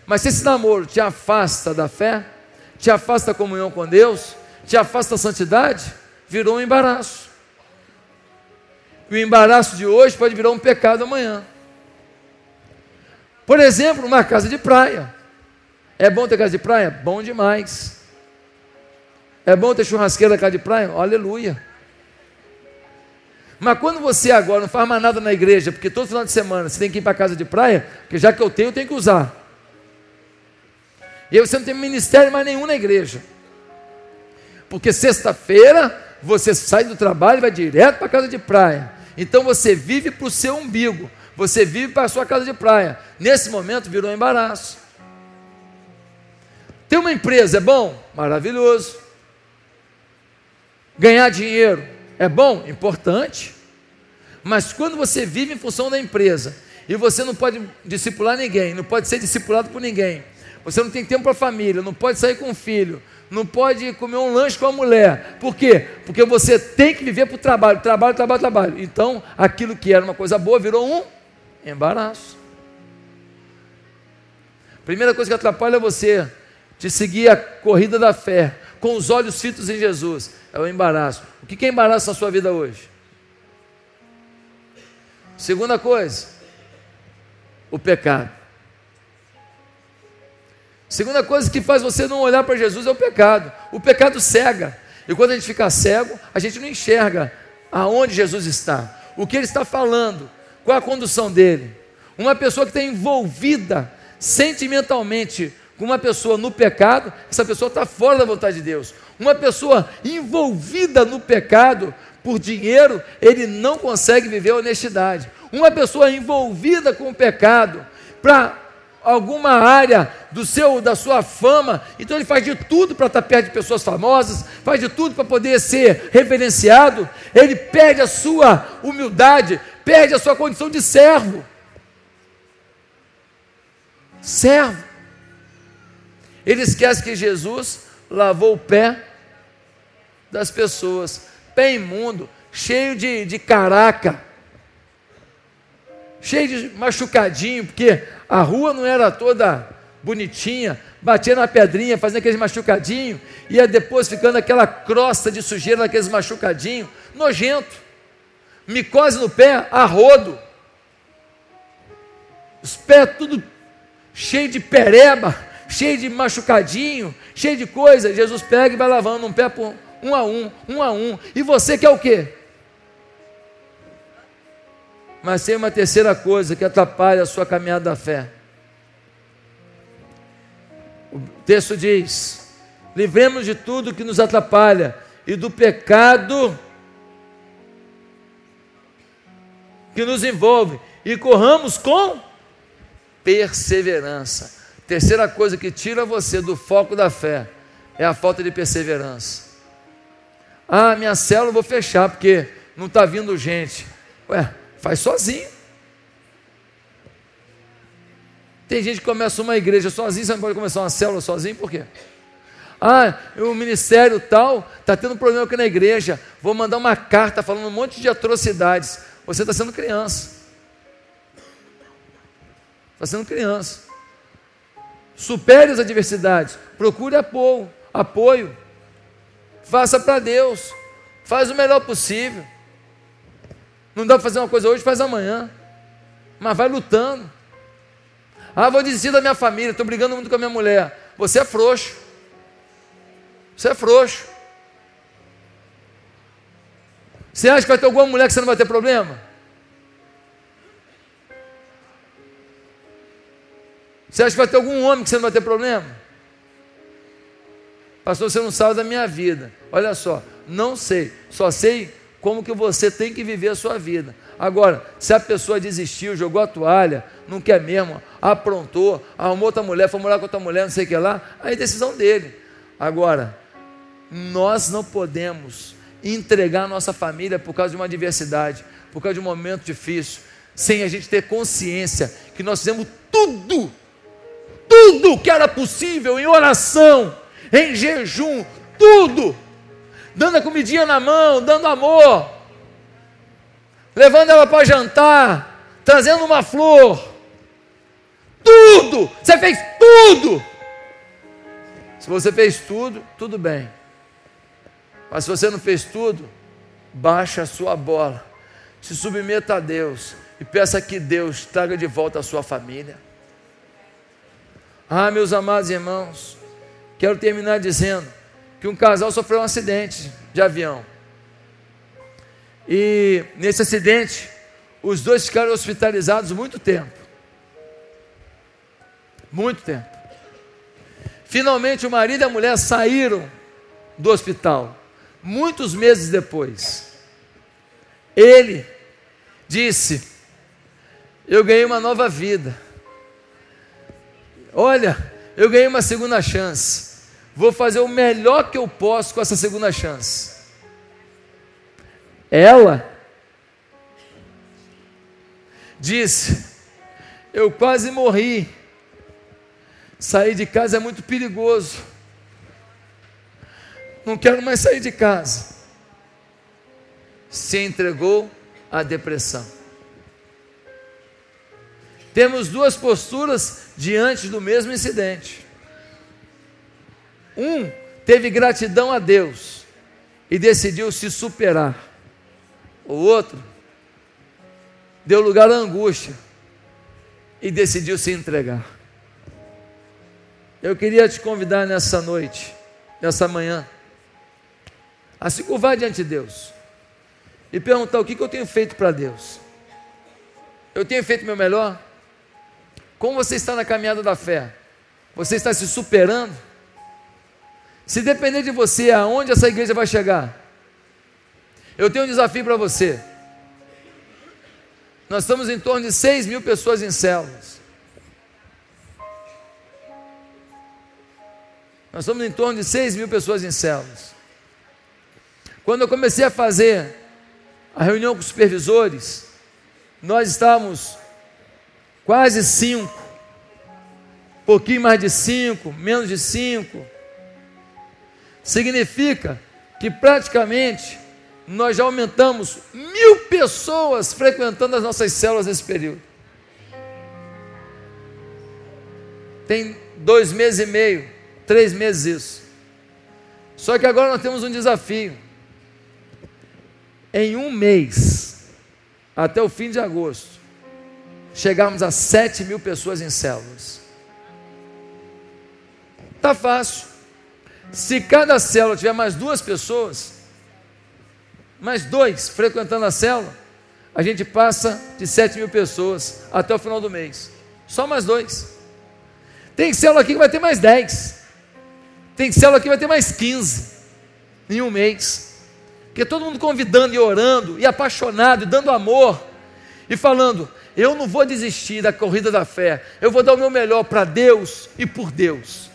Mas se esse namoro te afasta da fé, te afasta da comunhão com Deus, te afasta da santidade, virou um embaraço. E o embaraço de hoje pode virar um pecado amanhã. Por exemplo, uma casa de praia. É bom ter casa de praia? Bom demais. É bom ter churrasqueira na casa de praia? Aleluia. Mas quando você agora não faz mais nada na igreja, porque todo final de semana você tem que ir para a casa de praia, porque já que eu tenho, eu tenho que usar. E aí você não tem ministério mais nenhum na igreja. Porque sexta-feira você sai do trabalho e vai direto para a casa de praia. Então você vive para o seu umbigo, você vive para a sua casa de praia. Nesse momento virou um embaraço. Ter uma empresa é bom? Maravilhoso. Ganhar dinheiro é bom? Importante. Mas quando você vive em função da empresa e você não pode discipular ninguém, não pode ser discipulado por ninguém, você não tem tempo para a família, não pode sair com o filho, não pode comer um lanche com a mulher. Por quê? Porque você tem que viver para o trabalho, trabalho, trabalho, trabalho. Então, aquilo que era uma coisa boa virou um embaraço. Primeira coisa que atrapalha é você de seguir a corrida da fé com os olhos fitos em Jesus é o embaraço. O que é embaraço na sua vida hoje? Segunda coisa, o pecado. Segunda coisa que faz você não olhar para Jesus é o pecado. O pecado cega. E quando a gente fica cego, a gente não enxerga aonde Jesus está, o que ele está falando, qual a condução dele. Uma pessoa que está envolvida sentimentalmente com uma pessoa no pecado, essa pessoa está fora da vontade de Deus. Uma pessoa envolvida no pecado por dinheiro, ele não consegue viver a honestidade. Uma pessoa envolvida com o pecado para alguma área do seu da sua fama, então ele faz de tudo para estar perto de pessoas famosas, faz de tudo para poder ser reverenciado, ele perde a sua humildade, perde a sua condição de servo. Servo. Ele esquece que Jesus lavou o pé das pessoas, pé imundo, cheio de, de caraca, cheio de machucadinho, porque a rua não era toda bonitinha, batia na pedrinha, fazia aqueles machucadinhos, ia depois ficando aquela crosta de sujeira naqueles machucadinhos, nojento, micose no pé, a rodo, os pés tudo cheio de pereba, cheio de machucadinho, cheio de coisa. Jesus pega e vai lavando um pé por um a um, um a um. E você quer o quê? Mas tem uma terceira coisa que atrapalha a sua caminhada da fé. O texto diz: livremos de tudo que nos atrapalha e do pecado que nos envolve e corramos com perseverança. Terceira coisa que tira você do foco da fé é a falta de perseverança. Ah, minha célula eu vou fechar porque não está vindo gente. Ué, faz sozinho. Tem gente que começa uma igreja sozinho, você não pode começar uma célula sozinho, por quê? Ah, o ministério tal está tendo problema aqui na igreja. Vou mandar uma carta falando um monte de atrocidades. Você está sendo criança. Está sendo criança. Supere as adversidades. Procure apoio. apoio. Faça para Deus. Faz o melhor possível. Não dá para fazer uma coisa hoje, faz amanhã. Mas vai lutando. Ah, vou desistir da minha família, estou brigando muito com a minha mulher. Você é frouxo. Você é frouxo. Você acha que vai ter alguma mulher que você não vai ter problema? Você acha que vai ter algum homem que você não vai ter problema? Pastor, você não sabe da minha vida. Olha só, não sei. Só sei como que você tem que viver a sua vida. Agora, se a pessoa desistiu, jogou a toalha, não quer mesmo, aprontou, arrumou outra mulher, foi morar com outra mulher, não sei o que lá, aí é decisão dele. Agora, nós não podemos entregar nossa família por causa de uma adversidade, por causa de um momento difícil, sem a gente ter consciência que nós fizemos tudo tudo que era possível em oração, em jejum, tudo, dando a comidinha na mão, dando amor, levando ela para jantar, trazendo uma flor, tudo, você fez tudo. Se você fez tudo, tudo bem. Mas se você não fez tudo, baixa a sua bola, se submeta a Deus e peça que Deus traga de volta a sua família. Ah, meus amados irmãos, quero terminar dizendo que um casal sofreu um acidente de avião. E nesse acidente, os dois ficaram hospitalizados muito tempo. Muito tempo. Finalmente o marido e a mulher saíram do hospital. Muitos meses depois, ele disse: Eu ganhei uma nova vida. Olha, eu ganhei uma segunda chance. Vou fazer o melhor que eu posso com essa segunda chance. Ela disse: Eu quase morri. Sair de casa é muito perigoso. Não quero mais sair de casa. Se entregou à depressão. Temos duas posturas diante do mesmo incidente. Um teve gratidão a Deus e decidiu se superar. O outro deu lugar à angústia e decidiu se entregar. Eu queria te convidar nessa noite, nessa manhã, a se curvar diante de Deus e perguntar o que, eu tenho feito para Deus. Eu tenho feito meu melhor? Como você está na caminhada da fé? Você está se superando? Se depender de você, aonde essa igreja vai chegar? Eu tenho um desafio para você. Nós estamos em torno de 6 mil pessoas em células. Nós estamos em torno de 6 mil pessoas em células. Quando eu comecei a fazer a reunião com os supervisores, nós estávamos quase 5, pouquinho mais de 5, menos de 5. Significa que praticamente nós já aumentamos mil pessoas frequentando as nossas células nesse período. Tem dois meses e meio, três meses isso. Só que agora nós temos um desafio. Em um mês, até o fim de agosto, chegarmos a sete mil pessoas em células. Tá fácil. Se cada célula tiver mais duas pessoas, mais dois frequentando a célula, a gente passa de 7 mil pessoas até o final do mês. Só mais dois. Tem célula aqui que vai ter mais 10. Tem célula aqui que vai ter mais 15 em um mês. Porque todo mundo convidando e orando, e apaixonado, e dando amor, e falando: eu não vou desistir da corrida da fé, eu vou dar o meu melhor para Deus e por Deus.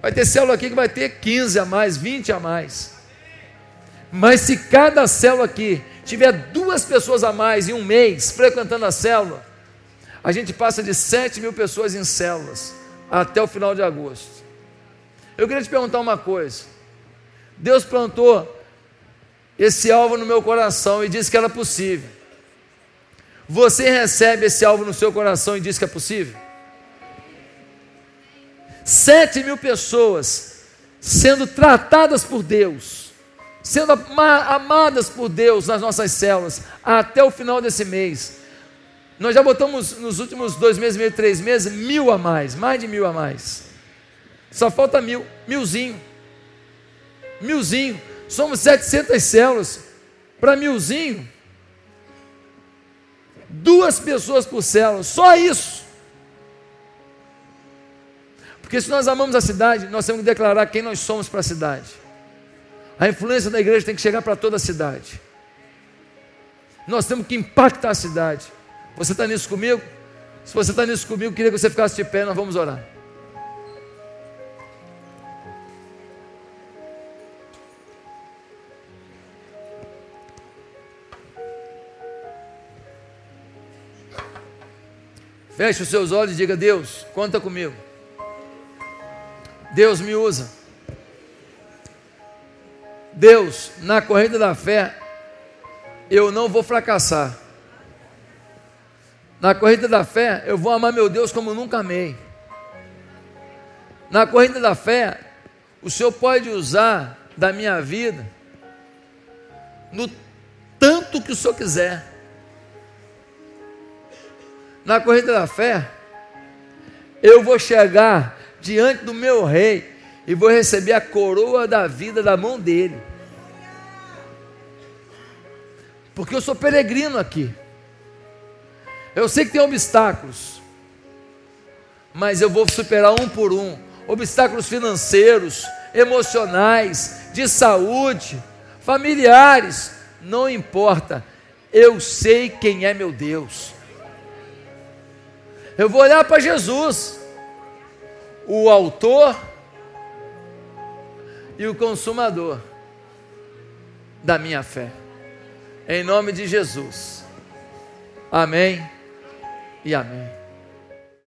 Vai ter célula aqui que vai ter 15 a mais, 20 a mais. Mas se cada célula aqui tiver duas pessoas a mais em um mês frequentando a célula, a gente passa de 7 mil pessoas em células até o final de agosto. Eu queria te perguntar uma coisa. Deus plantou esse alvo no meu coração e disse que era possível. Você recebe esse alvo no seu coração e diz que é possível? Sete mil pessoas sendo tratadas por Deus sendo amadas por Deus nas nossas células até o final desse mês. Nós já botamos nos últimos dois meses, meio, três meses, mil a mais, mais de mil a mais. Só falta mil, milzinho. Milzinho. Somos 700 células. Para milzinho, duas pessoas por célula, só isso. Porque se nós amamos a cidade, nós temos que declarar quem nós somos para a cidade. A influência da igreja tem que chegar para toda a cidade. Nós temos que impactar a cidade. Você está nisso comigo? Se você está nisso comigo, queria que você ficasse de pé, nós vamos orar. Feche os seus olhos e diga: Deus, conta comigo. Deus me usa. Deus, na corrida da fé, eu não vou fracassar. Na corrida da fé, eu vou amar meu Deus como nunca amei. Na corrida da fé, o Senhor pode usar da minha vida no tanto que o Senhor quiser. Na corrida da fé, eu vou chegar diante do meu rei e vou receber a coroa da vida da mão dele. Porque eu sou peregrino aqui. Eu sei que tem obstáculos, mas eu vou superar um por um, obstáculos financeiros, emocionais, de saúde, familiares, não importa. Eu sei quem é meu Deus. Eu vou olhar para Jesus, o autor e o consumador da minha fé. Em nome de Jesus. Amém e amém.